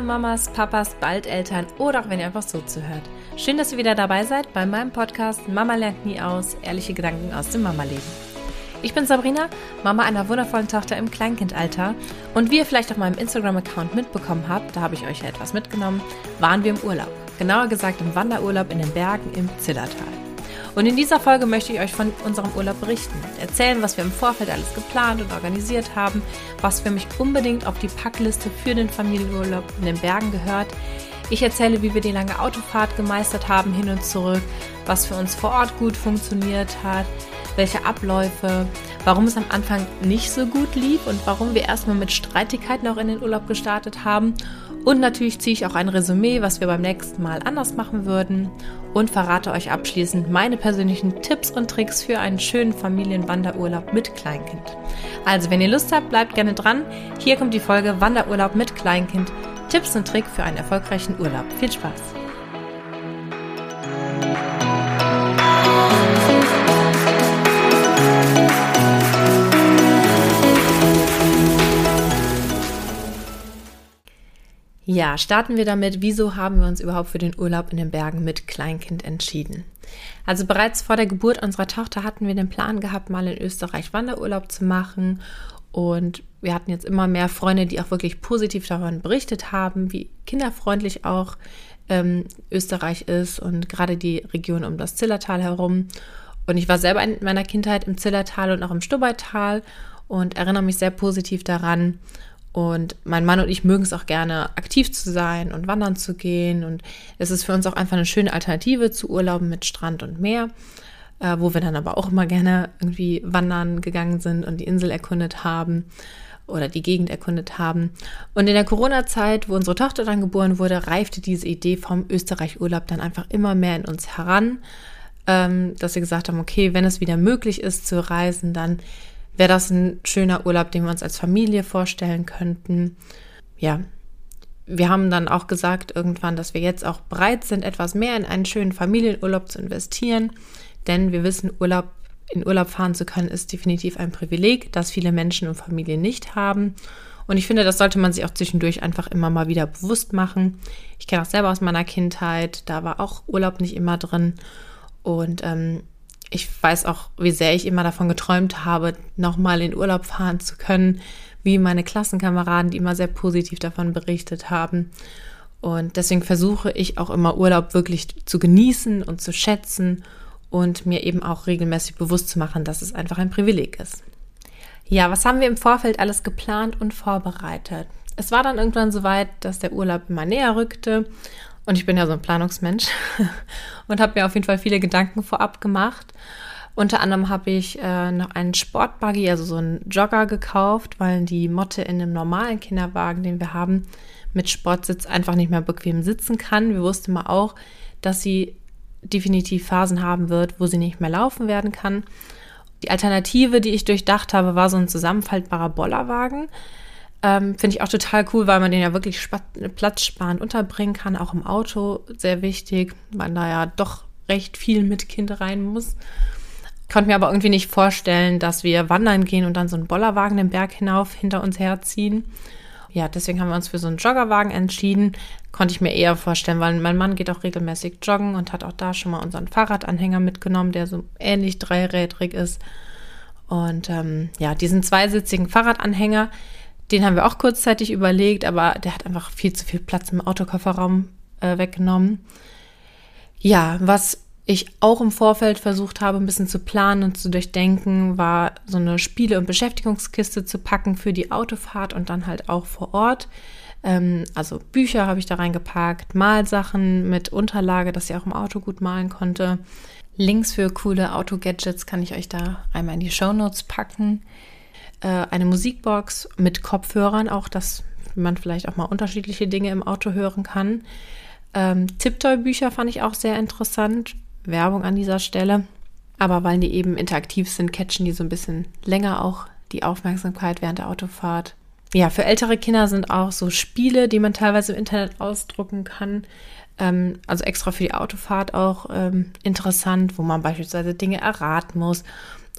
Hallo Mamas, Papas, bald Eltern oder auch wenn ihr einfach so zuhört. Schön, dass ihr wieder dabei seid bei meinem Podcast Mama lernt nie aus, ehrliche Gedanken aus dem Mama-Leben. Ich bin Sabrina, Mama einer wundervollen Tochter im Kleinkindalter und wie ihr vielleicht auf meinem Instagram-Account mitbekommen habt, da habe ich euch ja etwas mitgenommen, waren wir im Urlaub. Genauer gesagt im Wanderurlaub in den Bergen im Zillertal. Und in dieser Folge möchte ich euch von unserem Urlaub berichten, erzählen, was wir im Vorfeld alles geplant und organisiert haben, was für mich unbedingt auf die Packliste für den Familienurlaub in den Bergen gehört. Ich erzähle, wie wir die lange Autofahrt gemeistert haben hin und zurück, was für uns vor Ort gut funktioniert hat, welche Abläufe, warum es am Anfang nicht so gut lief und warum wir erstmal mit Streitigkeiten auch in den Urlaub gestartet haben und natürlich ziehe ich auch ein Resümee, was wir beim nächsten Mal anders machen würden und verrate euch abschließend meine persönlichen Tipps und Tricks für einen schönen Familienwanderurlaub mit Kleinkind. Also, wenn ihr Lust habt, bleibt gerne dran. Hier kommt die Folge Wanderurlaub mit Kleinkind. Tipps und Trick für einen erfolgreichen Urlaub. Viel Spaß! Ja, starten wir damit, wieso haben wir uns überhaupt für den Urlaub in den Bergen mit Kleinkind entschieden? Also bereits vor der Geburt unserer Tochter hatten wir den Plan gehabt, mal in Österreich Wanderurlaub zu machen. Und wir hatten jetzt immer mehr Freunde, die auch wirklich positiv davon berichtet haben, wie kinderfreundlich auch ähm, Österreich ist und gerade die Region um das Zillertal herum. Und ich war selber in meiner Kindheit im Zillertal und auch im Stubaital und erinnere mich sehr positiv daran. Und mein Mann und ich mögen es auch gerne, aktiv zu sein und wandern zu gehen. Und es ist für uns auch einfach eine schöne Alternative zu Urlauben mit Strand und Meer, äh, wo wir dann aber auch immer gerne irgendwie wandern gegangen sind und die Insel erkundet haben oder die Gegend erkundet haben. Und in der Corona-Zeit, wo unsere Tochter dann geboren wurde, reifte diese Idee vom Österreich-Urlaub dann einfach immer mehr in uns heran, ähm, dass wir gesagt haben, okay, wenn es wieder möglich ist zu reisen, dann wäre das ein schöner Urlaub, den wir uns als Familie vorstellen könnten. Ja, wir haben dann auch gesagt irgendwann, dass wir jetzt auch bereit sind, etwas mehr in einen schönen Familienurlaub zu investieren, denn wir wissen, Urlaub in Urlaub fahren zu können ist definitiv ein Privileg, das viele Menschen und Familien nicht haben. Und ich finde, das sollte man sich auch zwischendurch einfach immer mal wieder bewusst machen. Ich kenne auch selber aus meiner Kindheit, da war auch Urlaub nicht immer drin. Und ähm, ich weiß auch, wie sehr ich immer davon geträumt habe, nochmal in Urlaub fahren zu können, wie meine Klassenkameraden, die immer sehr positiv davon berichtet haben. Und deswegen versuche ich auch immer Urlaub wirklich zu genießen und zu schätzen und mir eben auch regelmäßig bewusst zu machen, dass es einfach ein Privileg ist. Ja, was haben wir im Vorfeld alles geplant und vorbereitet? Es war dann irgendwann soweit, dass der Urlaub immer näher rückte und ich bin ja so ein Planungsmensch und habe mir auf jeden Fall viele Gedanken vorab gemacht. Unter anderem habe ich äh, noch einen Sportbuggy, also so einen Jogger gekauft, weil die Motte in einem normalen Kinderwagen, den wir haben, mit Sportsitz einfach nicht mehr bequem sitzen kann. Wir wussten mal auch, dass sie definitiv Phasen haben wird, wo sie nicht mehr laufen werden kann. Die Alternative, die ich durchdacht habe, war so ein zusammenfaltbarer Bollerwagen. Ähm, Finde ich auch total cool, weil man den ja wirklich platzsparend unterbringen kann, auch im Auto sehr wichtig, weil da ja doch recht viel mit Kind rein muss. Konnte mir aber irgendwie nicht vorstellen, dass wir wandern gehen und dann so einen Bollerwagen den Berg hinauf hinter uns herziehen. Ja, deswegen haben wir uns für so einen Joggerwagen entschieden. Konnte ich mir eher vorstellen, weil mein Mann geht auch regelmäßig joggen und hat auch da schon mal unseren Fahrradanhänger mitgenommen, der so ähnlich dreirädrig ist. Und ähm, ja, diesen zweisitzigen Fahrradanhänger, den haben wir auch kurzzeitig überlegt, aber der hat einfach viel zu viel Platz im Autokofferraum äh, weggenommen. Ja, was ich auch im Vorfeld versucht habe, ein bisschen zu planen und zu durchdenken, war so eine Spiele- und Beschäftigungskiste zu packen für die Autofahrt und dann halt auch vor Ort. Ähm, also Bücher habe ich da reingepackt, Malsachen mit Unterlage, dass ich auch im Auto gut malen konnte. Links für coole Auto-Gadgets kann ich euch da einmal in die Show Notes packen äh, eine Musikbox mit Kopfhörern, auch dass man vielleicht auch mal unterschiedliche Dinge im Auto hören kann. Ähm, Tiptoy-Bücher fand ich auch sehr interessant. Werbung an dieser Stelle. Aber weil die eben interaktiv sind, catchen die so ein bisschen länger auch die Aufmerksamkeit während der Autofahrt. Ja, für ältere Kinder sind auch so Spiele, die man teilweise im Internet ausdrucken kann. Ähm, also extra für die Autofahrt auch ähm, interessant, wo man beispielsweise Dinge erraten muss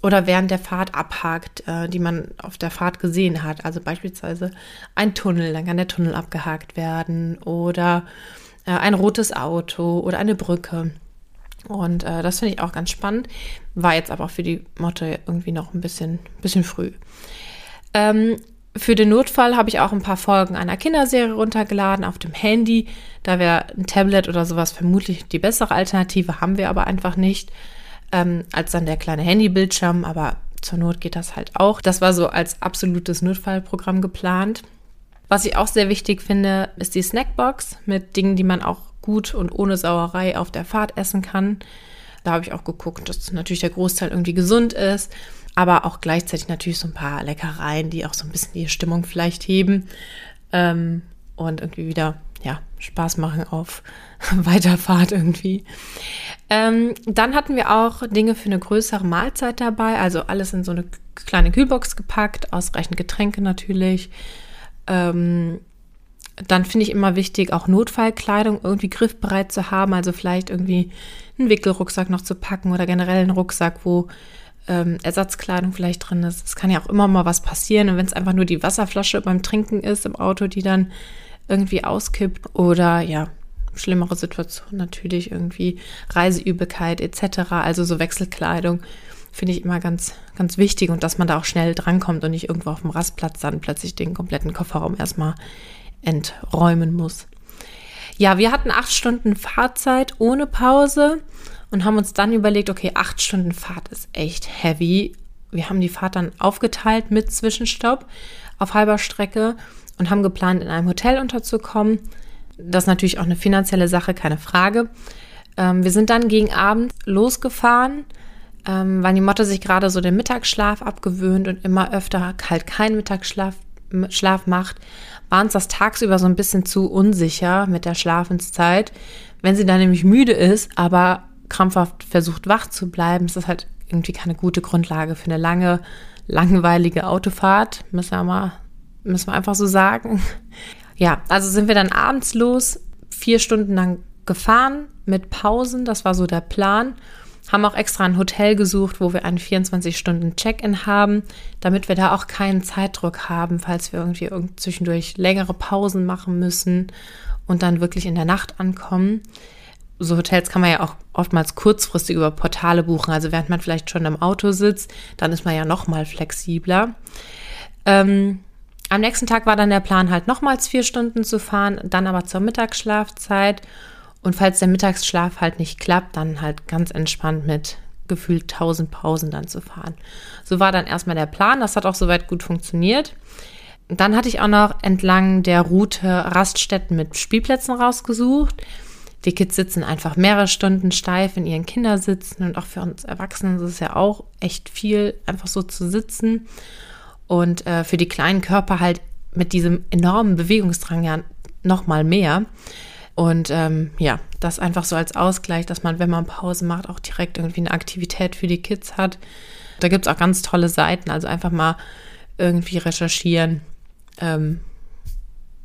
oder während der Fahrt abhakt, äh, die man auf der Fahrt gesehen hat. Also beispielsweise ein Tunnel, dann kann der Tunnel abgehakt werden oder äh, ein rotes Auto oder eine Brücke. Und äh, das finde ich auch ganz spannend. War jetzt aber auch für die Motte irgendwie noch ein bisschen, bisschen früh. Ähm, für den Notfall habe ich auch ein paar Folgen einer Kinderserie runtergeladen auf dem Handy. Da wäre ein Tablet oder sowas vermutlich die bessere Alternative, haben wir aber einfach nicht, ähm, als dann der kleine Handybildschirm. Aber zur Not geht das halt auch. Das war so als absolutes Notfallprogramm geplant. Was ich auch sehr wichtig finde, ist die Snackbox mit Dingen, die man auch gut und ohne Sauerei auf der Fahrt essen kann. Da habe ich auch geguckt, dass natürlich der Großteil irgendwie gesund ist, aber auch gleichzeitig natürlich so ein paar Leckereien, die auch so ein bisschen die Stimmung vielleicht heben ähm, und irgendwie wieder Spaß machen auf Weiterfahrt irgendwie. Ähm, dann hatten wir auch Dinge für eine größere Mahlzeit dabei, also alles in so eine kleine Kühlbox gepackt, ausreichend Getränke natürlich. Ähm, dann finde ich immer wichtig, auch Notfallkleidung irgendwie griffbereit zu haben. Also vielleicht irgendwie einen Wickelrucksack noch zu packen oder generell einen Rucksack, wo ähm, Ersatzkleidung vielleicht drin ist. Es kann ja auch immer mal was passieren. Und wenn es einfach nur die Wasserflasche beim Trinken ist im Auto, die dann irgendwie auskippt oder ja, schlimmere Situationen natürlich irgendwie Reiseübelkeit etc. Also so Wechselkleidung finde ich immer ganz, ganz wichtig und dass man da auch schnell drankommt und nicht irgendwo auf dem Rastplatz dann plötzlich den kompletten Kofferraum erstmal enträumen muss. Ja, wir hatten acht Stunden Fahrzeit ohne Pause und haben uns dann überlegt, okay, acht Stunden Fahrt ist echt heavy. Wir haben die Fahrt dann aufgeteilt mit Zwischenstopp auf halber Strecke und haben geplant, in einem Hotel unterzukommen. Das ist natürlich auch eine finanzielle Sache, keine Frage. Ähm, wir sind dann gegen Abend losgefahren, ähm, weil die Motte sich gerade so den Mittagsschlaf abgewöhnt und immer öfter halt keinen Mittagsschlaf Schlaf macht, war uns das tagsüber so ein bisschen zu unsicher mit der Schlafenszeit. Wenn sie dann nämlich müde ist, aber krampfhaft versucht wach zu bleiben, ist das halt irgendwie keine gute Grundlage für eine lange, langweilige Autofahrt. Müssen wir mal, müssen wir einfach so sagen. Ja, also sind wir dann abends los, vier Stunden lang gefahren mit Pausen. Das war so der Plan. Haben auch extra ein Hotel gesucht, wo wir einen 24-Stunden-Check-In haben, damit wir da auch keinen Zeitdruck haben, falls wir irgendwie zwischendurch längere Pausen machen müssen und dann wirklich in der Nacht ankommen. So Hotels kann man ja auch oftmals kurzfristig über Portale buchen. Also während man vielleicht schon im Auto sitzt, dann ist man ja noch mal flexibler. Ähm, am nächsten Tag war dann der Plan halt nochmals vier Stunden zu fahren, dann aber zur Mittagsschlafzeit und falls der Mittagsschlaf halt nicht klappt, dann halt ganz entspannt mit gefühlt 1000 Pausen dann zu fahren. So war dann erstmal der Plan. Das hat auch soweit gut funktioniert. Dann hatte ich auch noch entlang der Route Raststätten mit Spielplätzen rausgesucht. Die Kids sitzen einfach mehrere Stunden steif in ihren Kindersitzen und auch für uns Erwachsenen ist es ja auch echt viel, einfach so zu sitzen. Und äh, für die kleinen Körper halt mit diesem enormen Bewegungsdrang ja noch mal mehr. Und ähm, ja, das einfach so als Ausgleich, dass man, wenn man Pause macht, auch direkt irgendwie eine Aktivität für die Kids hat. Da gibt es auch ganz tolle Seiten, also einfach mal irgendwie recherchieren ähm,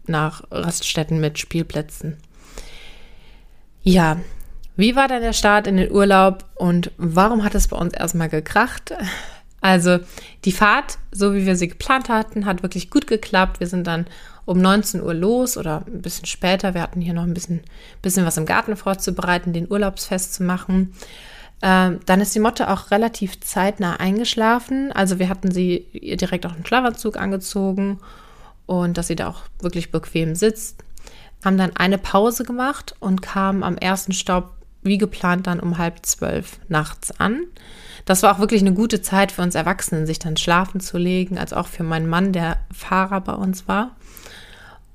nach Raststätten mit Spielplätzen. Ja, wie war dann der Start in den Urlaub und warum hat es bei uns erstmal gekracht? Also die Fahrt, so wie wir sie geplant hatten, hat wirklich gut geklappt. Wir sind dann um 19 Uhr los oder ein bisschen später. Wir hatten hier noch ein bisschen, bisschen was im Garten vorzubereiten, den Urlaubsfest zu machen. Ähm, dann ist die Motte auch relativ zeitnah eingeschlafen. Also wir hatten sie direkt auch einen Schlafanzug angezogen und dass sie da auch wirklich bequem sitzt. Haben dann eine Pause gemacht und kamen am ersten Stopp wie geplant dann um halb zwölf nachts an. Das war auch wirklich eine gute Zeit für uns Erwachsenen, sich dann schlafen zu legen, als auch für meinen Mann, der Fahrer bei uns war.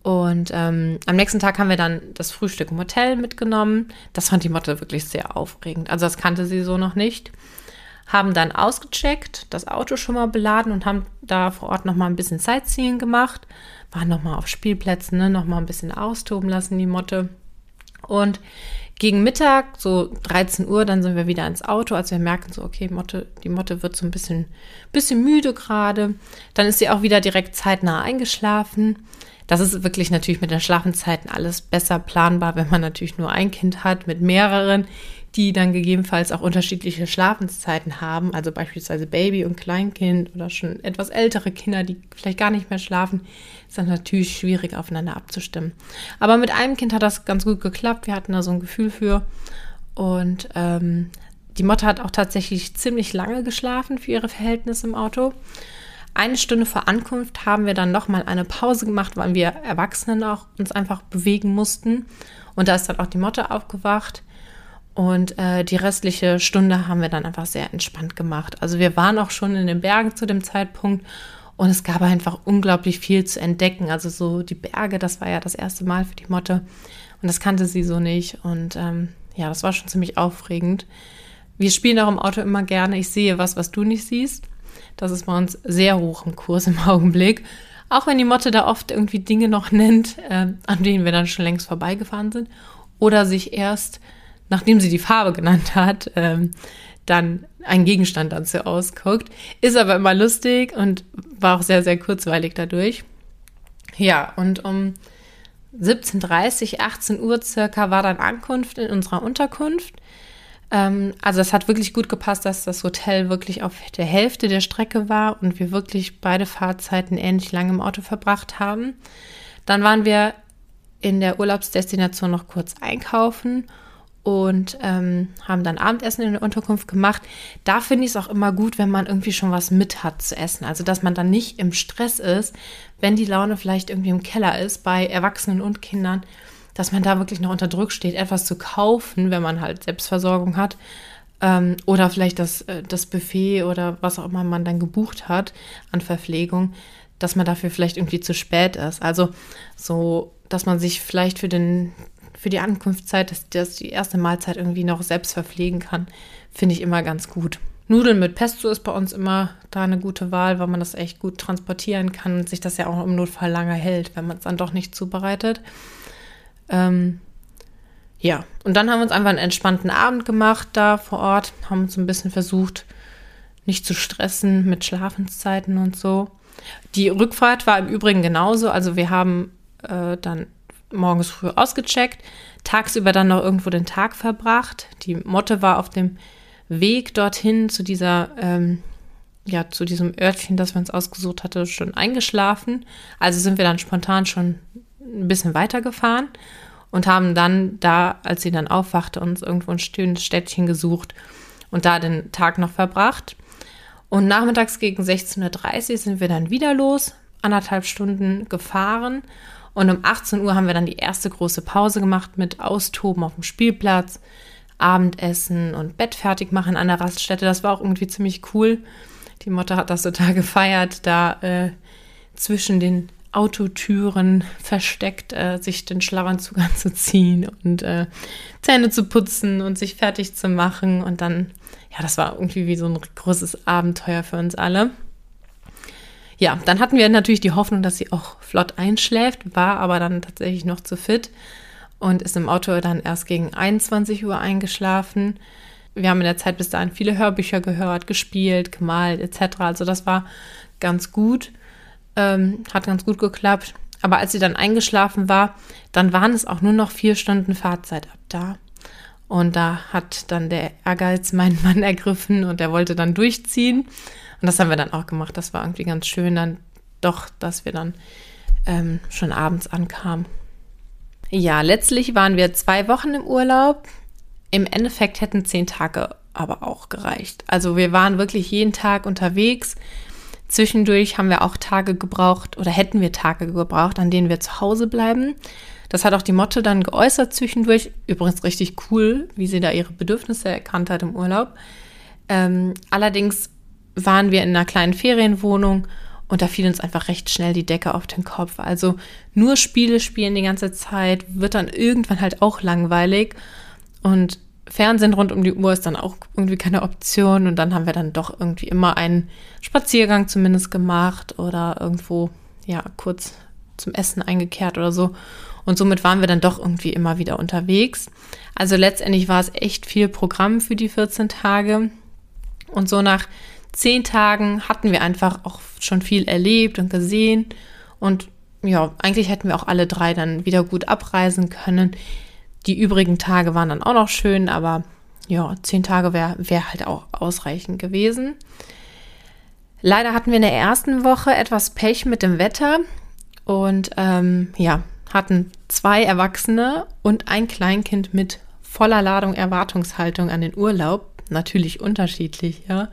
Und ähm, am nächsten Tag haben wir dann das Frühstück im Hotel mitgenommen. Das fand die Motte wirklich sehr aufregend. Also das kannte sie so noch nicht. Haben dann ausgecheckt, das Auto schon mal beladen und haben da vor Ort noch mal ein bisschen Sightseeing gemacht. Waren noch mal auf Spielplätzen, ne? noch mal ein bisschen austoben lassen, die Motte. Und gegen Mittag, so 13 Uhr, dann sind wir wieder ins Auto, als wir merken, so, okay, Motte, die Motte wird so ein bisschen, bisschen müde gerade. Dann ist sie auch wieder direkt zeitnah eingeschlafen. Das ist wirklich natürlich mit den Schlafenzeiten alles besser planbar, wenn man natürlich nur ein Kind hat mit mehreren, die dann gegebenenfalls auch unterschiedliche Schlafenszeiten haben, also beispielsweise Baby und Kleinkind oder schon etwas ältere Kinder, die vielleicht gar nicht mehr schlafen, ist dann natürlich schwierig aufeinander abzustimmen. Aber mit einem Kind hat das ganz gut geklappt. Wir hatten da so ein Gefühl für. Und ähm, die Motte hat auch tatsächlich ziemlich lange geschlafen für ihre Verhältnisse im Auto. Eine Stunde vor Ankunft haben wir dann nochmal eine Pause gemacht, weil wir Erwachsenen auch uns einfach bewegen mussten. Und da ist dann auch die Motte aufgewacht. Und äh, die restliche Stunde haben wir dann einfach sehr entspannt gemacht. Also wir waren auch schon in den Bergen zu dem Zeitpunkt und es gab einfach unglaublich viel zu entdecken. Also so die Berge, das war ja das erste Mal für die Motte und das kannte sie so nicht. Und ähm, ja, das war schon ziemlich aufregend. Wir spielen auch im Auto immer gerne. Ich sehe was, was du nicht siehst. Das ist bei uns sehr hoch im Kurs im Augenblick. Auch wenn die Motte da oft irgendwie Dinge noch nennt, äh, an denen wir dann schon längst vorbeigefahren sind. Oder sich erst nachdem sie die Farbe genannt hat, ähm, dann ein Gegenstand dazu ausguckt. Ist aber immer lustig und war auch sehr, sehr kurzweilig dadurch. Ja, und um 17.30, 18 Uhr circa war dann Ankunft in unserer Unterkunft. Ähm, also es hat wirklich gut gepasst, dass das Hotel wirklich auf der Hälfte der Strecke war und wir wirklich beide Fahrzeiten ähnlich lange im Auto verbracht haben. Dann waren wir in der Urlaubsdestination noch kurz einkaufen und ähm, haben dann Abendessen in der Unterkunft gemacht. Da finde ich es auch immer gut, wenn man irgendwie schon was mit hat zu essen. Also, dass man dann nicht im Stress ist, wenn die Laune vielleicht irgendwie im Keller ist, bei Erwachsenen und Kindern, dass man da wirklich noch unter Druck steht, etwas zu kaufen, wenn man halt Selbstversorgung hat. Ähm, oder vielleicht das, äh, das Buffet oder was auch immer man dann gebucht hat an Verpflegung, dass man dafür vielleicht irgendwie zu spät ist. Also so, dass man sich vielleicht für den für die Ankunftszeit, dass, dass die erste Mahlzeit irgendwie noch selbst verpflegen kann, finde ich immer ganz gut. Nudeln mit Pesto ist bei uns immer da eine gute Wahl, weil man das echt gut transportieren kann und sich das ja auch im Notfall lange hält, wenn man es dann doch nicht zubereitet. Ähm, ja, und dann haben wir uns einfach einen entspannten Abend gemacht da vor Ort, haben uns ein bisschen versucht, nicht zu stressen mit Schlafenszeiten und so. Die Rückfahrt war im Übrigen genauso. Also wir haben äh, dann morgens früh ausgecheckt, tagsüber dann noch irgendwo den Tag verbracht. Die Motte war auf dem Weg dorthin zu dieser, ähm, ja, zu diesem Örtchen, das wir uns ausgesucht hatten, schon eingeschlafen. Also sind wir dann spontan schon ein bisschen weitergefahren und haben dann da, als sie dann aufwachte, uns irgendwo ein stilles Städtchen gesucht und da den Tag noch verbracht. Und nachmittags gegen 16.30 Uhr sind wir dann wieder los, anderthalb Stunden gefahren und um 18 Uhr haben wir dann die erste große Pause gemacht mit Austoben auf dem Spielplatz, Abendessen und Bett fertig machen an der Raststätte. Das war auch irgendwie ziemlich cool. Die Mutter hat das total gefeiert, da äh, zwischen den Autotüren versteckt, äh, sich den Schlafanzug anzuziehen und äh, Zähne zu putzen und sich fertig zu machen. Und dann, ja, das war irgendwie wie so ein großes Abenteuer für uns alle. Ja, dann hatten wir natürlich die Hoffnung, dass sie auch flott einschläft, war aber dann tatsächlich noch zu fit und ist im Auto dann erst gegen 21 Uhr eingeschlafen. Wir haben in der Zeit bis dahin viele Hörbücher gehört, gespielt, gemalt etc. Also das war ganz gut, ähm, hat ganz gut geklappt. Aber als sie dann eingeschlafen war, dann waren es auch nur noch vier Stunden Fahrzeit ab da. Und da hat dann der Ehrgeiz meinen Mann ergriffen und er wollte dann durchziehen. Und das haben wir dann auch gemacht. Das war irgendwie ganz schön, dann doch, dass wir dann ähm, schon abends ankamen. Ja, letztlich waren wir zwei Wochen im Urlaub. Im Endeffekt hätten zehn Tage aber auch gereicht. Also wir waren wirklich jeden Tag unterwegs. Zwischendurch haben wir auch Tage gebraucht oder hätten wir Tage gebraucht, an denen wir zu Hause bleiben. Das hat auch die Motte dann geäußert zwischendurch. Übrigens richtig cool, wie sie da ihre Bedürfnisse erkannt hat im Urlaub. Ähm, allerdings waren wir in einer kleinen Ferienwohnung und da fiel uns einfach recht schnell die Decke auf den Kopf. Also nur Spiele spielen die ganze Zeit wird dann irgendwann halt auch langweilig und Fernsehen rund um die Uhr ist dann auch irgendwie keine Option und dann haben wir dann doch irgendwie immer einen Spaziergang zumindest gemacht oder irgendwo ja kurz zum Essen eingekehrt oder so und somit waren wir dann doch irgendwie immer wieder unterwegs. Also letztendlich war es echt viel Programm für die 14 Tage und so nach zehn Tagen hatten wir einfach auch schon viel erlebt und gesehen. Und ja, eigentlich hätten wir auch alle drei dann wieder gut abreisen können. Die übrigen Tage waren dann auch noch schön, aber ja, zehn Tage wäre wär halt auch ausreichend gewesen. Leider hatten wir in der ersten Woche etwas Pech mit dem Wetter und ähm, ja, hatten zwei Erwachsene und ein Kleinkind mit voller Ladung Erwartungshaltung an den Urlaub. Natürlich unterschiedlich, ja.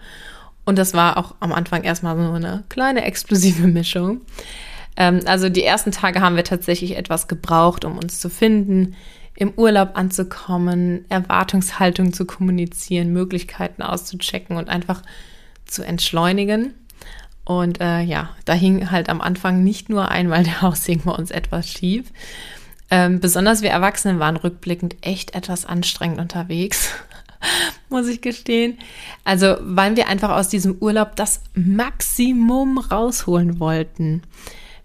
Und das war auch am Anfang erstmal so eine kleine explosive Mischung. Ähm, also die ersten Tage haben wir tatsächlich etwas gebraucht, um uns zu finden, im Urlaub anzukommen, Erwartungshaltung zu kommunizieren, Möglichkeiten auszuchecken und einfach zu entschleunigen. Und äh, ja, da hing halt am Anfang nicht nur einmal der Haussegen bei uns etwas schief. Ähm, besonders wir Erwachsenen waren rückblickend echt etwas anstrengend unterwegs, muss ich gestehen. Also, weil wir einfach aus diesem Urlaub das Maximum rausholen wollten.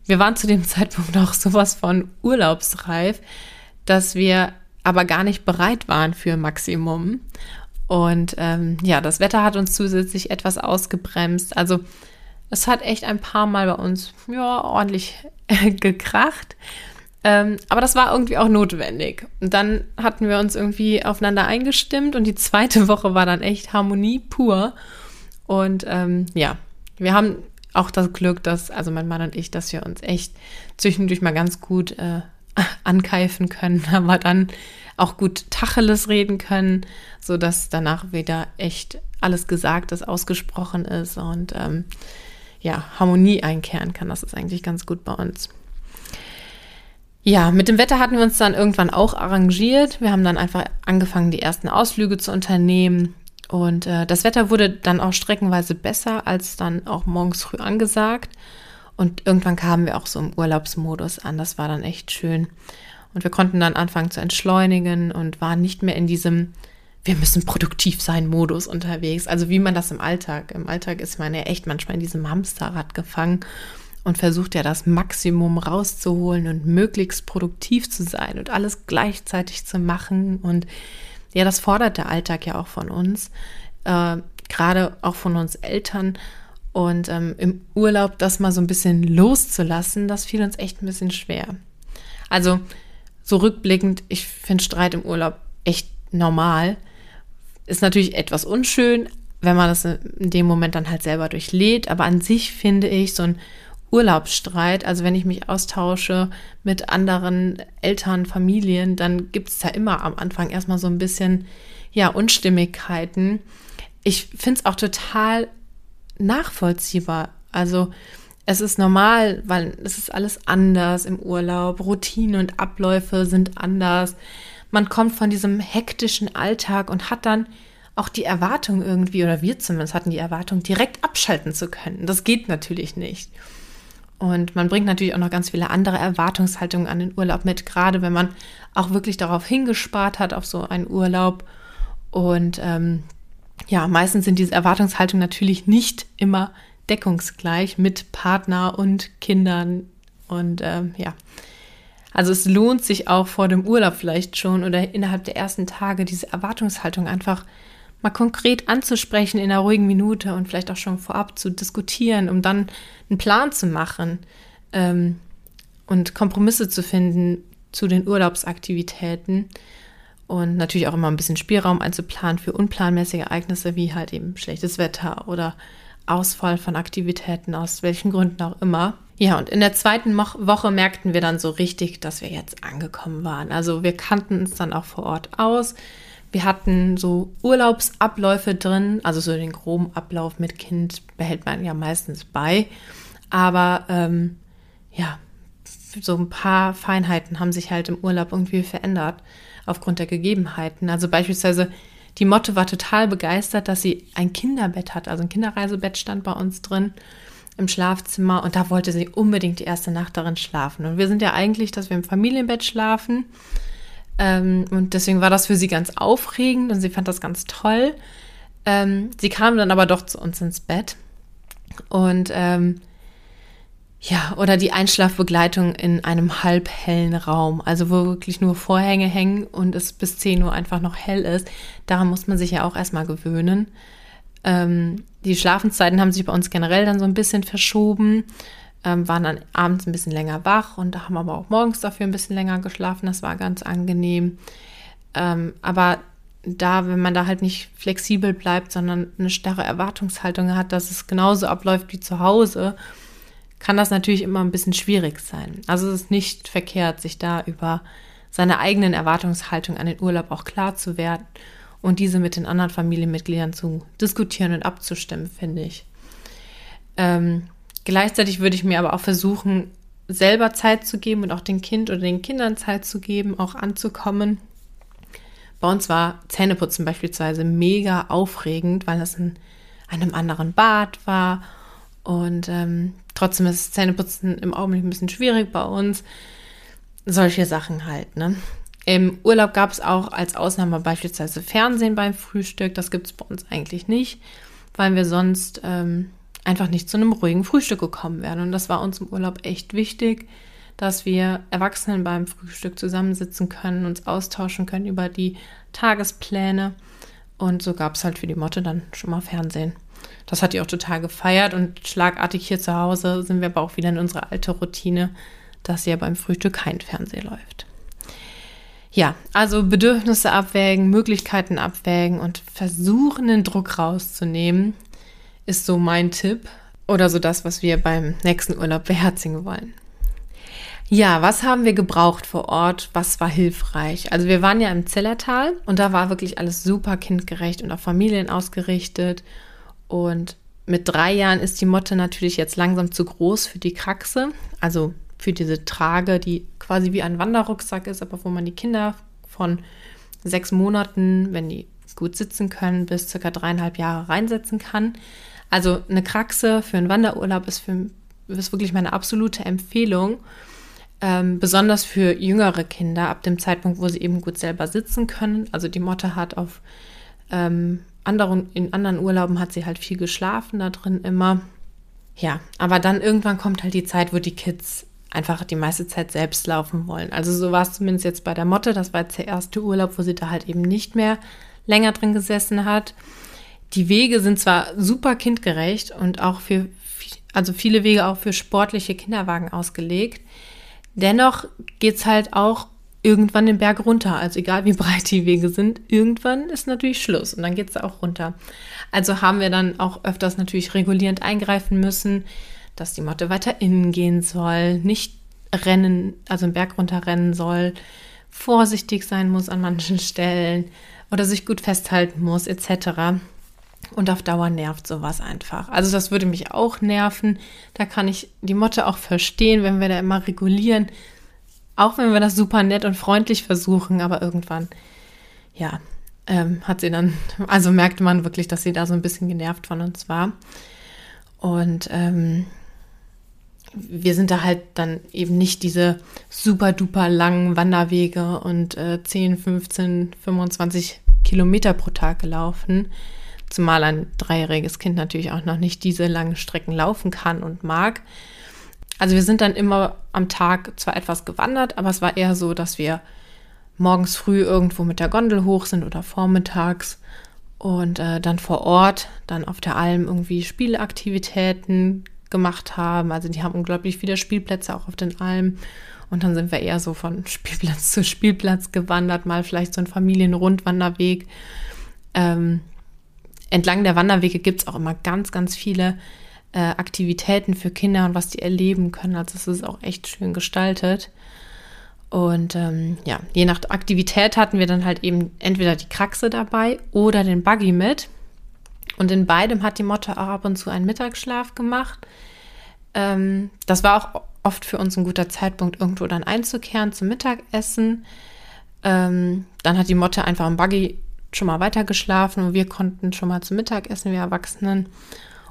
Wir waren zu dem Zeitpunkt noch sowas von urlaubsreif, dass wir aber gar nicht bereit waren für Maximum. Und ähm, ja, das Wetter hat uns zusätzlich etwas ausgebremst. Also es hat echt ein paar Mal bei uns ja, ordentlich gekracht. Ähm, aber das war irgendwie auch notwendig. Und dann hatten wir uns irgendwie aufeinander eingestimmt und die zweite Woche war dann echt Harmonie pur. Und ähm, ja, wir haben auch das Glück, dass, also mein Mann und ich, dass wir uns echt zwischendurch mal ganz gut äh, ankeifen können, aber dann auch gut Tacheles reden können, sodass danach wieder echt alles gesagt ist, ausgesprochen ist und ähm, ja, Harmonie einkehren kann. Das ist eigentlich ganz gut bei uns. Ja, mit dem Wetter hatten wir uns dann irgendwann auch arrangiert. Wir haben dann einfach angefangen, die ersten Ausflüge zu unternehmen. Und äh, das Wetter wurde dann auch streckenweise besser als dann auch morgens früh angesagt. Und irgendwann kamen wir auch so im Urlaubsmodus an. Das war dann echt schön. Und wir konnten dann anfangen zu entschleunigen und waren nicht mehr in diesem wir müssen produktiv sein Modus unterwegs. Also wie man das im Alltag. Im Alltag ist man ja echt manchmal in diesem Hamsterrad gefangen und versucht ja das Maximum rauszuholen und möglichst produktiv zu sein und alles gleichzeitig zu machen. Und ja, das fordert der Alltag ja auch von uns, äh, gerade auch von uns Eltern. Und ähm, im Urlaub das mal so ein bisschen loszulassen, das fiel uns echt ein bisschen schwer. Also so rückblickend, ich finde Streit im Urlaub echt normal. Ist natürlich etwas unschön, wenn man das in dem Moment dann halt selber durchlebt. Aber an sich finde ich so ein Urlaubsstreit, also wenn ich mich austausche mit anderen Eltern, Familien, dann gibt es da immer am Anfang erstmal so ein bisschen, ja, Unstimmigkeiten. Ich finde es auch total nachvollziehbar. Also es ist normal, weil es ist alles anders im Urlaub. Routinen und Abläufe sind anders. Man kommt von diesem hektischen Alltag und hat dann auch die Erwartung irgendwie, oder wir zumindest hatten die Erwartung, direkt abschalten zu können. Das geht natürlich nicht. Und man bringt natürlich auch noch ganz viele andere Erwartungshaltungen an den Urlaub mit, gerade wenn man auch wirklich darauf hingespart hat, auf so einen Urlaub. Und ähm, ja, meistens sind diese Erwartungshaltungen natürlich nicht immer deckungsgleich mit Partner und Kindern. Und ähm, ja, also es lohnt sich auch vor dem Urlaub vielleicht schon oder innerhalb der ersten Tage diese Erwartungshaltung einfach mal konkret anzusprechen in einer ruhigen Minute und vielleicht auch schon vorab zu diskutieren, um dann einen Plan zu machen ähm, und Kompromisse zu finden zu den Urlaubsaktivitäten und natürlich auch immer ein bisschen Spielraum einzuplanen für unplanmäßige Ereignisse wie halt eben schlechtes Wetter oder Ausfall von Aktivitäten aus welchen Gründen auch immer. Ja, und in der zweiten Woche merkten wir dann so richtig, dass wir jetzt angekommen waren. Also wir kannten uns dann auch vor Ort aus. Wir hatten so Urlaubsabläufe drin, also so den groben Ablauf mit Kind behält man ja meistens bei. Aber ähm, ja, so ein paar Feinheiten haben sich halt im Urlaub irgendwie verändert aufgrund der Gegebenheiten. Also beispielsweise die Motte war total begeistert, dass sie ein Kinderbett hat. Also ein Kinderreisebett stand bei uns drin im Schlafzimmer und da wollte sie unbedingt die erste Nacht darin schlafen. Und wir sind ja eigentlich, dass wir im Familienbett schlafen. Ähm, und deswegen war das für sie ganz aufregend und sie fand das ganz toll. Ähm, sie kam dann aber doch zu uns ins Bett. Und ähm, ja, oder die Einschlafbegleitung in einem halbhellen Raum, also wo wirklich nur Vorhänge hängen und es bis 10 Uhr einfach noch hell ist. Daran muss man sich ja auch erstmal gewöhnen. Ähm, die Schlafenszeiten haben sich bei uns generell dann so ein bisschen verschoben ähm, waren dann abends ein bisschen länger wach und haben aber auch morgens dafür ein bisschen länger geschlafen. Das war ganz angenehm. Ähm, aber da, wenn man da halt nicht flexibel bleibt, sondern eine starre Erwartungshaltung hat, dass es genauso abläuft wie zu Hause, kann das natürlich immer ein bisschen schwierig sein. Also es ist nicht verkehrt, sich da über seine eigenen Erwartungshaltung an den Urlaub auch klar zu werden und diese mit den anderen Familienmitgliedern zu diskutieren und abzustimmen, finde ich. Ähm, gleichzeitig würde ich mir aber auch versuchen, selber Zeit zu geben und auch den Kind oder den Kindern Zeit zu geben, auch anzukommen. Bei uns war Zähneputzen beispielsweise mega aufregend, weil das in einem anderen Bad war. Und ähm, trotzdem ist Zähneputzen im Augenblick ein bisschen schwierig bei uns. Solche Sachen halt, ne? Im Urlaub gab es auch als Ausnahme beispielsweise Fernsehen beim Frühstück. Das gibt es bei uns eigentlich nicht, weil wir sonst ähm, einfach nicht zu einem ruhigen Frühstück gekommen wären. Und das war uns im Urlaub echt wichtig, dass wir Erwachsenen beim Frühstück zusammensitzen können, uns austauschen können über die Tagespläne. Und so gab es halt für die Motte dann schon mal Fernsehen. Das hat die auch total gefeiert und schlagartig hier zu Hause sind wir aber auch wieder in unserer alte Routine, dass ja beim Frühstück kein Fernseher läuft. Ja, also Bedürfnisse abwägen, Möglichkeiten abwägen und versuchen, den Druck rauszunehmen, ist so mein Tipp oder so das, was wir beim nächsten Urlaub beherzigen wollen. Ja, was haben wir gebraucht vor Ort? Was war hilfreich? Also wir waren ja im Zillertal und da war wirklich alles super kindgerecht und auf Familien ausgerichtet. Und mit drei Jahren ist die Motte natürlich jetzt langsam zu groß für die Kraxe. Also für diese Trage, die quasi wie ein Wanderrucksack ist, aber wo man die Kinder von sechs Monaten, wenn die gut sitzen können, bis circa dreieinhalb Jahre reinsetzen kann. Also eine Kraxe für einen Wanderurlaub ist, für, ist wirklich meine absolute Empfehlung. Ähm, besonders für jüngere Kinder ab dem Zeitpunkt, wo sie eben gut selber sitzen können. Also die Motte hat auf ähm, anderen, in anderen Urlauben hat sie halt viel geschlafen da drin immer. Ja, aber dann irgendwann kommt halt die Zeit, wo die Kids einfach die meiste Zeit selbst laufen wollen. Also so war es zumindest jetzt bei der Motte. Das war jetzt der erste Urlaub, wo sie da halt eben nicht mehr länger drin gesessen hat. Die Wege sind zwar super kindgerecht und auch für, also viele Wege auch für sportliche Kinderwagen ausgelegt. Dennoch geht es halt auch irgendwann den Berg runter. Also egal wie breit die Wege sind, irgendwann ist natürlich Schluss und dann geht es auch runter. Also haben wir dann auch öfters natürlich regulierend eingreifen müssen dass die Motte weiter innen gehen soll, nicht rennen, also einen Berg runterrennen soll, vorsichtig sein muss an manchen Stellen oder sich gut festhalten muss, etc. Und auf Dauer nervt sowas einfach. Also das würde mich auch nerven. Da kann ich die Motte auch verstehen, wenn wir da immer regulieren. Auch wenn wir das super nett und freundlich versuchen, aber irgendwann, ja, ähm, hat sie dann, also merkte man wirklich, dass sie da so ein bisschen genervt von uns war. Und ähm, wir sind da halt dann eben nicht diese super duper langen Wanderwege und äh, 10, 15, 25 Kilometer pro Tag gelaufen. Zumal ein dreijähriges Kind natürlich auch noch nicht diese langen Strecken laufen kann und mag. Also wir sind dann immer am Tag zwar etwas gewandert, aber es war eher so, dass wir morgens früh irgendwo mit der Gondel hoch sind oder vormittags und äh, dann vor Ort, dann auf der Alm irgendwie Spielaktivitäten gemacht haben. Also die haben unglaublich viele Spielplätze auch auf den Almen. Und dann sind wir eher so von Spielplatz zu Spielplatz gewandert, mal vielleicht so ein Familienrundwanderweg. Ähm, entlang der Wanderwege gibt es auch immer ganz, ganz viele äh, Aktivitäten für Kinder und was die erleben können. Also es ist auch echt schön gestaltet. Und ähm, ja, je nach Aktivität hatten wir dann halt eben entweder die Kraxe dabei oder den Buggy mit. Und in beidem hat die Motte auch ab und zu einen Mittagsschlaf gemacht. Ähm, das war auch oft für uns ein guter Zeitpunkt, irgendwo dann einzukehren zum Mittagessen. Ähm, dann hat die Motte einfach im Buggy schon mal weiter geschlafen und wir konnten schon mal zum Mittagessen, wir Erwachsenen.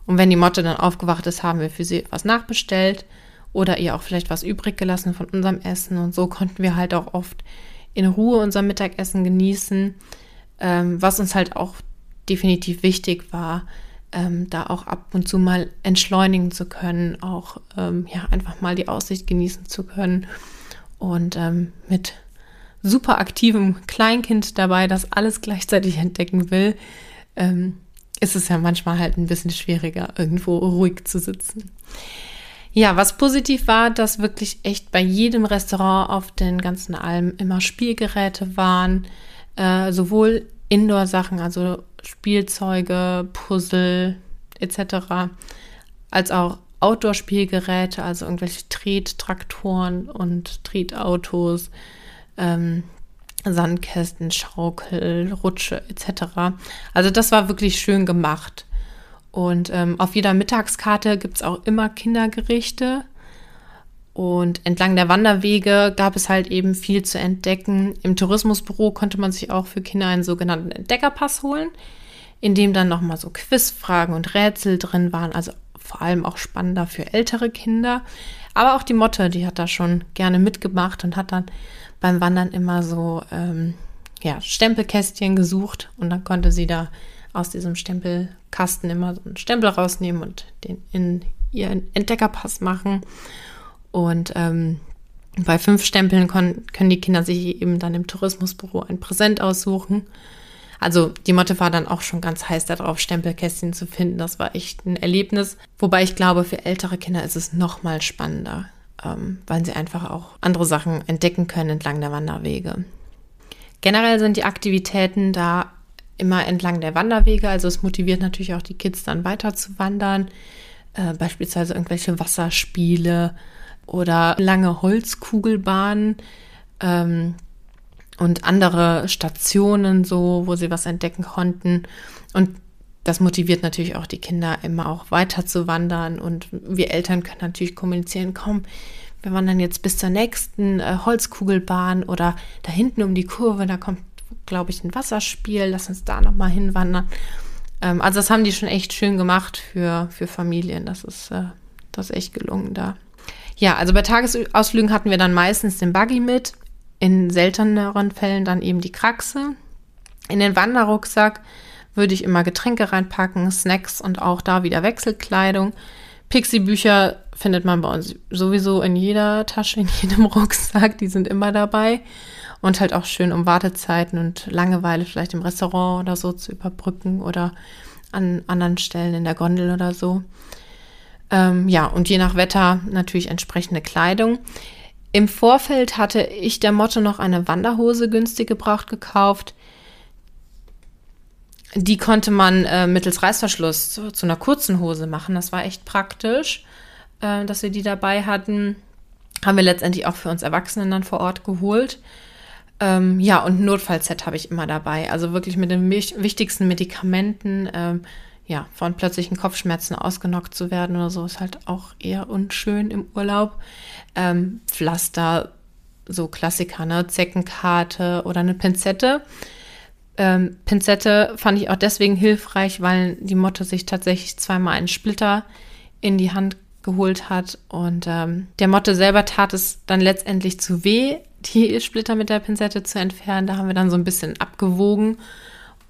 Und wenn die Motte dann aufgewacht ist, haben wir für sie was nachbestellt oder ihr auch vielleicht was übrig gelassen von unserem Essen. Und so konnten wir halt auch oft in Ruhe unser Mittagessen genießen, ähm, was uns halt auch definitiv wichtig war, ähm, da auch ab und zu mal entschleunigen zu können, auch ähm, ja einfach mal die Aussicht genießen zu können und ähm, mit super aktivem Kleinkind dabei, das alles gleichzeitig entdecken will, ähm, ist es ja manchmal halt ein bisschen schwieriger, irgendwo ruhig zu sitzen. Ja, was positiv war, dass wirklich echt bei jedem Restaurant auf den ganzen Almen immer Spielgeräte waren, äh, sowohl Indoor-Sachen, also Spielzeuge, Puzzle etc., als auch Outdoor-Spielgeräte, also irgendwelche Trettraktoren und Tretautos, ähm, Sandkästen, Schaukel, Rutsche etc. Also das war wirklich schön gemacht. Und ähm, auf jeder Mittagskarte gibt es auch immer Kindergerichte. Und entlang der Wanderwege gab es halt eben viel zu entdecken. Im Tourismusbüro konnte man sich auch für Kinder einen sogenannten Entdeckerpass holen, in dem dann nochmal so Quizfragen und Rätsel drin waren. Also vor allem auch spannender für ältere Kinder. Aber auch die Motte, die hat da schon gerne mitgemacht und hat dann beim Wandern immer so ähm, ja, Stempelkästchen gesucht und dann konnte sie da aus diesem Stempelkasten immer so einen Stempel rausnehmen und den in ihren Entdeckerpass machen. Und ähm, bei fünf Stempeln können die Kinder sich eben dann im Tourismusbüro ein Präsent aussuchen. Also die Motte war dann auch schon ganz heiß darauf, Stempelkästchen zu finden. Das war echt ein Erlebnis. Wobei ich glaube, für ältere Kinder ist es noch mal spannender, ähm, weil sie einfach auch andere Sachen entdecken können entlang der Wanderwege. Generell sind die Aktivitäten da immer entlang der Wanderwege. Also es motiviert natürlich auch die Kids dann weiter zu wandern. Äh, beispielsweise irgendwelche Wasserspiele oder lange Holzkugelbahnen ähm, und andere Stationen, so, wo sie was entdecken konnten. Und das motiviert natürlich auch die Kinder immer auch weiter zu wandern. Und wir Eltern können natürlich kommunizieren, komm, wir wandern jetzt bis zur nächsten äh, Holzkugelbahn oder da hinten um die Kurve, da kommt, glaube ich, ein Wasserspiel, lass uns da nochmal hinwandern. Ähm, also das haben die schon echt schön gemacht für, für Familien. Das ist, äh, das ist echt gelungen da. Ja, also bei Tagesausflügen hatten wir dann meistens den Buggy mit, in selteneren Fällen dann eben die Kraxe. In den Wanderrucksack würde ich immer Getränke reinpacken, Snacks und auch da wieder Wechselkleidung. Pixie-Bücher findet man bei uns sowieso in jeder Tasche, in jedem Rucksack, die sind immer dabei. Und halt auch schön, um Wartezeiten und Langeweile vielleicht im Restaurant oder so zu überbrücken oder an anderen Stellen in der Gondel oder so. Ähm, ja, und je nach Wetter natürlich entsprechende Kleidung. Im Vorfeld hatte ich der Motto noch eine Wanderhose günstig gebraucht gekauft. Die konnte man äh, mittels Reißverschluss zu, zu, einer kurzen Hose machen. Das war echt praktisch, äh, dass wir die dabei hatten. Haben wir letztendlich auch für uns Erwachsenen dann vor Ort geholt. Ähm, ja, und Notfallset habe ich immer dabei. Also wirklich mit den wichtigsten Medikamenten. Ähm, ja, von plötzlichen Kopfschmerzen ausgenockt zu werden oder so, ist halt auch eher unschön im Urlaub. Ähm, Pflaster, so Klassiker, ne? Zeckenkarte oder eine Pinzette. Ähm, Pinzette fand ich auch deswegen hilfreich, weil die Motte sich tatsächlich zweimal einen Splitter in die Hand geholt hat und ähm, der Motte selber tat es dann letztendlich zu weh, die Splitter mit der Pinzette zu entfernen. Da haben wir dann so ein bisschen abgewogen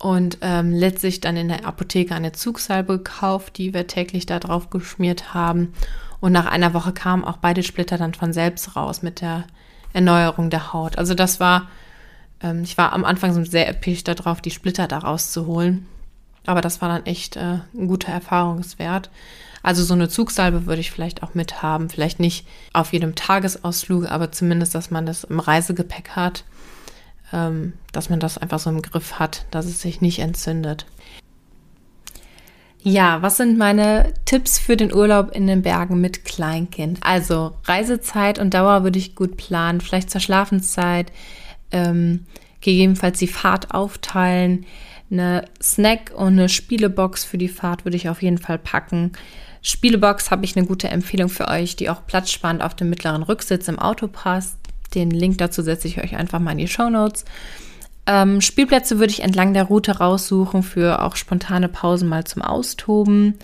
und ähm, letztlich dann in der Apotheke eine Zugsalbe gekauft, die wir täglich da drauf geschmiert haben. Und nach einer Woche kamen auch beide Splitter dann von selbst raus mit der Erneuerung der Haut. Also das war, ähm, ich war am Anfang so sehr episch darauf, die Splitter da rauszuholen. Aber das war dann echt äh, ein guter Erfahrungswert. Also so eine Zugsalbe würde ich vielleicht auch mithaben. Vielleicht nicht auf jedem Tagesausflug, aber zumindest, dass man das im Reisegepäck hat ähm, dass man das einfach so im Griff hat, dass es sich nicht entzündet. Ja, was sind meine Tipps für den Urlaub in den Bergen mit Kleinkind? Also Reisezeit und Dauer würde ich gut planen, vielleicht zur Schlafenszeit, ähm, gegebenenfalls die Fahrt aufteilen, eine Snack und eine Spielebox für die Fahrt würde ich auf jeden Fall packen. Spielebox habe ich eine gute Empfehlung für euch, die auch platzsparend auf dem mittleren Rücksitz im Auto passt. Den Link dazu setze ich euch einfach mal in die Show Notes. Ähm, Spielplätze würde ich entlang der Route raussuchen für auch spontane Pausen mal zum Austoben.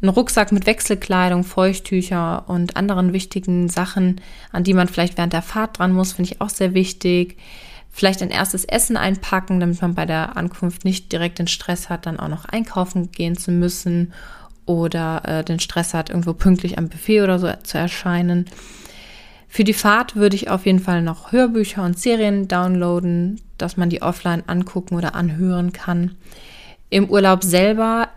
Ein Rucksack mit Wechselkleidung, Feuchttücher und anderen wichtigen Sachen, an die man vielleicht während der Fahrt dran muss, finde ich auch sehr wichtig. Vielleicht ein erstes Essen einpacken, damit man bei der Ankunft nicht direkt den Stress hat, dann auch noch einkaufen gehen zu müssen oder äh, den Stress hat, irgendwo pünktlich am Buffet oder so zu erscheinen. Für die Fahrt würde ich auf jeden Fall noch Hörbücher und Serien downloaden, dass man die offline angucken oder anhören kann. Im Urlaub selber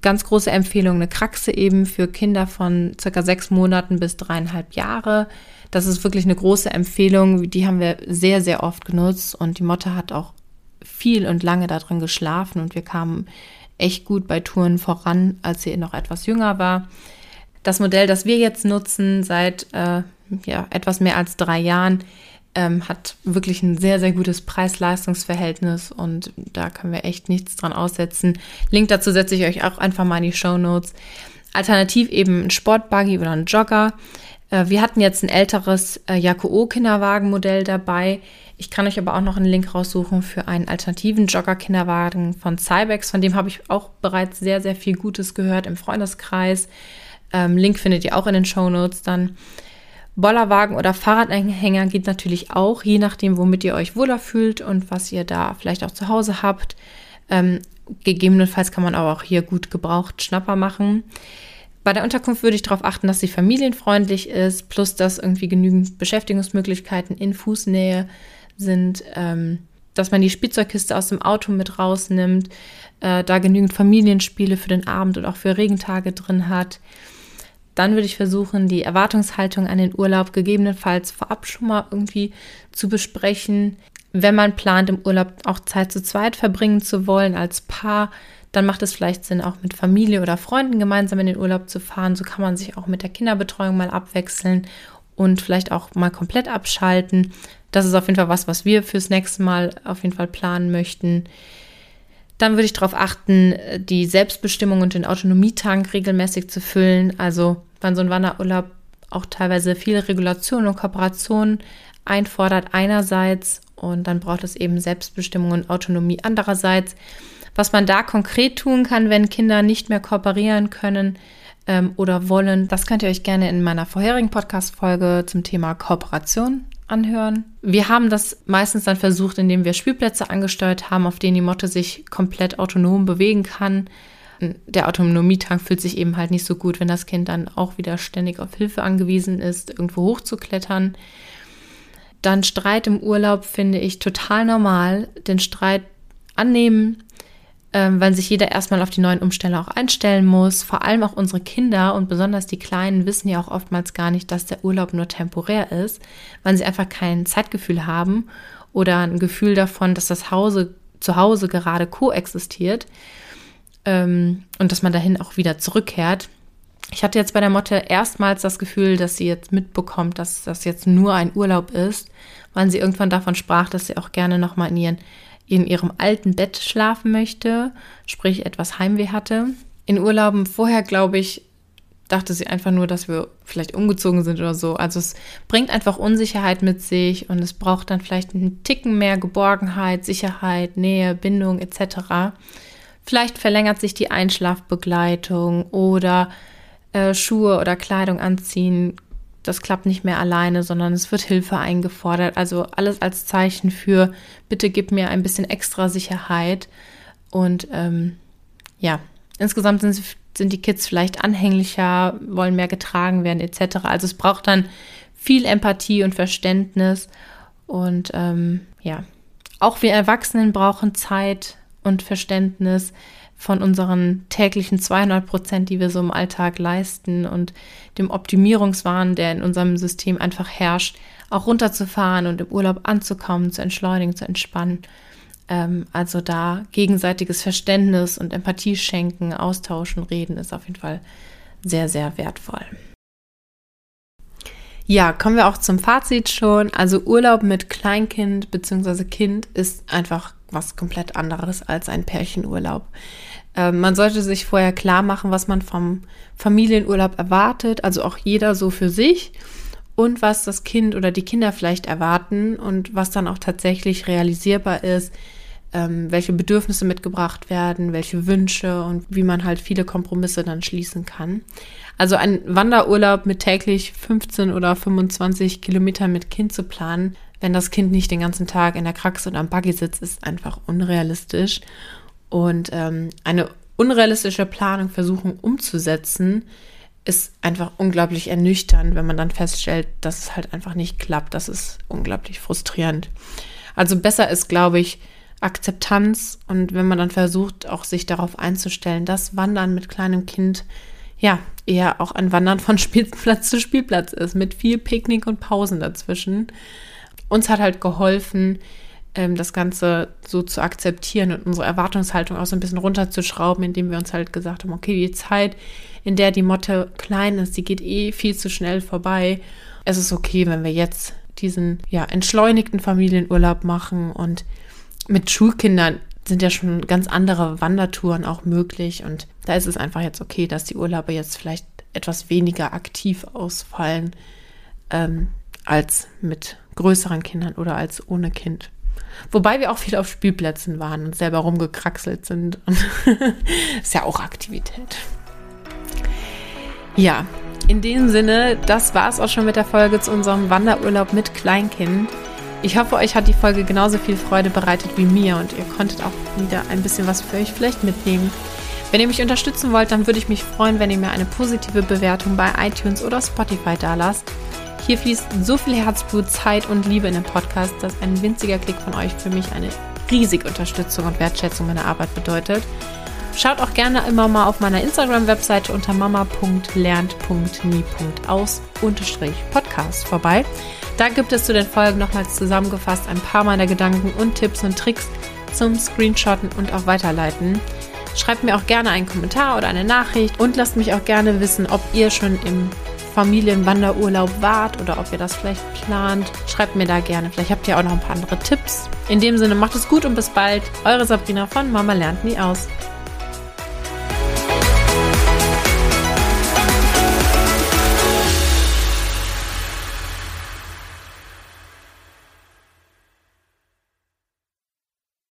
ganz große Empfehlung, eine Kraxe eben für Kinder von circa sechs Monaten bis dreieinhalb Jahre. Das ist wirklich eine große Empfehlung. Die haben wir sehr, sehr oft genutzt und die Motte hat auch viel und lange darin geschlafen und wir kamen echt gut bei Touren voran, als sie noch etwas jünger war. Das Modell, das wir jetzt nutzen seit äh, ja, etwas mehr als drei Jahren, ähm, hat wirklich ein sehr, sehr gutes Preis-Leistungs-Verhältnis und da können wir echt nichts dran aussetzen. Link dazu setze ich euch auch einfach mal in die Show Notes. Alternativ eben ein Sportbuggy oder ein Jogger. Äh, wir hatten jetzt ein älteres äh, Jaco-Kinderwagenmodell dabei. Ich kann euch aber auch noch einen Link raussuchen für einen alternativen Jogger-Kinderwagen von Cybex. Von dem habe ich auch bereits sehr, sehr viel Gutes gehört im Freundeskreis. Ähm, Link findet ihr auch in den Show Notes dann. Bollerwagen oder Fahrradanhänger geht natürlich auch, je nachdem, womit ihr euch wohler fühlt und was ihr da vielleicht auch zu Hause habt. Ähm, gegebenenfalls kann man aber auch hier gut gebraucht Schnapper machen. Bei der Unterkunft würde ich darauf achten, dass sie familienfreundlich ist, plus dass irgendwie genügend Beschäftigungsmöglichkeiten in Fußnähe sind, ähm, dass man die Spielzeugkiste aus dem Auto mit rausnimmt, äh, da genügend Familienspiele für den Abend und auch für Regentage drin hat. Dann würde ich versuchen, die Erwartungshaltung an den Urlaub gegebenenfalls vorab schon mal irgendwie zu besprechen. Wenn man plant, im Urlaub auch Zeit zu zweit verbringen zu wollen als Paar, dann macht es vielleicht Sinn, auch mit Familie oder Freunden gemeinsam in den Urlaub zu fahren. So kann man sich auch mit der Kinderbetreuung mal abwechseln und vielleicht auch mal komplett abschalten. Das ist auf jeden Fall was, was wir fürs nächste Mal auf jeden Fall planen möchten. Dann würde ich darauf achten, die Selbstbestimmung und den Autonomietank regelmäßig zu füllen. Also wenn so ein Wanderurlaub auch teilweise viele Regulationen und Kooperationen einfordert einerseits und dann braucht es eben Selbstbestimmung und Autonomie andererseits. Was man da konkret tun kann, wenn Kinder nicht mehr kooperieren können ähm, oder wollen, das könnt ihr euch gerne in meiner vorherigen Podcast-Folge zum Thema Kooperation anhören. Wir haben das meistens dann versucht, indem wir Spielplätze angesteuert haben, auf denen die Motte sich komplett autonom bewegen kann. Der Autonomietank fühlt sich eben halt nicht so gut, wenn das Kind dann auch wieder ständig auf Hilfe angewiesen ist, irgendwo hochzuklettern. Dann Streit im Urlaub finde ich total normal. Den Streit annehmen, ähm, weil sich jeder erstmal auf die neuen Umstände auch einstellen muss. Vor allem auch unsere Kinder und besonders die Kleinen wissen ja auch oftmals gar nicht, dass der Urlaub nur temporär ist, weil sie einfach kein Zeitgefühl haben oder ein Gefühl davon, dass das Hause zu Hause gerade koexistiert ähm, und dass man dahin auch wieder zurückkehrt. Ich hatte jetzt bei der Motte erstmals das Gefühl, dass sie jetzt mitbekommt, dass das jetzt nur ein Urlaub ist, weil sie irgendwann davon sprach, dass sie auch gerne nochmal in ihren in ihrem alten Bett schlafen möchte, sprich etwas Heimweh hatte. In Urlauben vorher, glaube ich, dachte sie einfach nur, dass wir vielleicht umgezogen sind oder so. Also es bringt einfach Unsicherheit mit sich und es braucht dann vielleicht einen Ticken mehr Geborgenheit, Sicherheit, Nähe, Bindung etc. Vielleicht verlängert sich die Einschlafbegleitung oder äh, Schuhe oder Kleidung anziehen das klappt nicht mehr alleine, sondern es wird Hilfe eingefordert. Also alles als Zeichen für, bitte gib mir ein bisschen extra Sicherheit. Und ähm, ja, insgesamt sind, sind die Kids vielleicht anhänglicher, wollen mehr getragen werden etc. Also es braucht dann viel Empathie und Verständnis. Und ähm, ja, auch wir Erwachsenen brauchen Zeit und Verständnis von unseren täglichen 200 Prozent, die wir so im Alltag leisten und dem Optimierungswahn, der in unserem System einfach herrscht, auch runterzufahren und im Urlaub anzukommen, zu entschleunigen, zu entspannen. Ähm, also da gegenseitiges Verständnis und Empathie schenken, austauschen, reden ist auf jeden Fall sehr, sehr wertvoll. Ja, kommen wir auch zum Fazit schon. Also Urlaub mit Kleinkind bzw. Kind ist einfach was komplett anderes als ein Pärchenurlaub. Ähm, man sollte sich vorher klar machen, was man vom Familienurlaub erwartet, also auch jeder so für sich und was das Kind oder die Kinder vielleicht erwarten und was dann auch tatsächlich realisierbar ist, ähm, welche Bedürfnisse mitgebracht werden, welche Wünsche und wie man halt viele Kompromisse dann schließen kann. Also ein Wanderurlaub mit täglich 15 oder 25 Kilometern mit Kind zu planen, wenn das Kind nicht den ganzen Tag in der Kraxe oder am Buggy sitzt, ist einfach unrealistisch. Und ähm, eine unrealistische Planung versuchen umzusetzen, ist einfach unglaublich ernüchternd, wenn man dann feststellt, dass es halt einfach nicht klappt. Das ist unglaublich frustrierend. Also besser ist, glaube ich, Akzeptanz und wenn man dann versucht, auch sich darauf einzustellen, dass Wandern mit kleinem Kind ja eher auch ein Wandern von Spielplatz zu Spielplatz ist, mit viel Picknick und Pausen dazwischen. Uns hat halt geholfen, das Ganze so zu akzeptieren und unsere Erwartungshaltung auch so ein bisschen runterzuschrauben, indem wir uns halt gesagt haben, okay, die Zeit, in der die Motte klein ist, die geht eh viel zu schnell vorbei. Es ist okay, wenn wir jetzt diesen ja, entschleunigten Familienurlaub machen und mit Schulkindern sind ja schon ganz andere Wandertouren auch möglich und da ist es einfach jetzt okay, dass die Urlaube jetzt vielleicht etwas weniger aktiv ausfallen ähm, als mit größeren Kindern oder als ohne Kind. Wobei wir auch viel auf Spielplätzen waren und selber rumgekraxelt sind. ist ja auch Aktivität. Ja, in dem Sinne, das war es auch schon mit der Folge zu unserem Wanderurlaub mit Kleinkind. Ich hoffe, euch hat die Folge genauso viel Freude bereitet wie mir und ihr konntet auch wieder ein bisschen was für euch vielleicht mitnehmen. Wenn ihr mich unterstützen wollt, dann würde ich mich freuen, wenn ihr mir eine positive Bewertung bei iTunes oder Spotify dalasst. Hier fließt so viel Herzblut, Zeit und Liebe in den Podcast, dass ein winziger Klick von euch für mich eine riesige Unterstützung und Wertschätzung meiner Arbeit bedeutet. Schaut auch gerne immer mal auf meiner Instagram-Webseite unter mama.lernt.nie.aus-podcast vorbei. Da gibt es zu den Folgen nochmals zusammengefasst ein paar meiner Gedanken und Tipps und Tricks zum Screenshotten und auch Weiterleiten. Schreibt mir auch gerne einen Kommentar oder eine Nachricht und lasst mich auch gerne wissen, ob ihr schon im Familienwanderurlaub wart oder ob ihr das vielleicht plant. Schreibt mir da gerne. Vielleicht habt ihr auch noch ein paar andere Tipps. In dem Sinne, macht es gut und bis bald. Eure Sabrina von Mama lernt nie aus.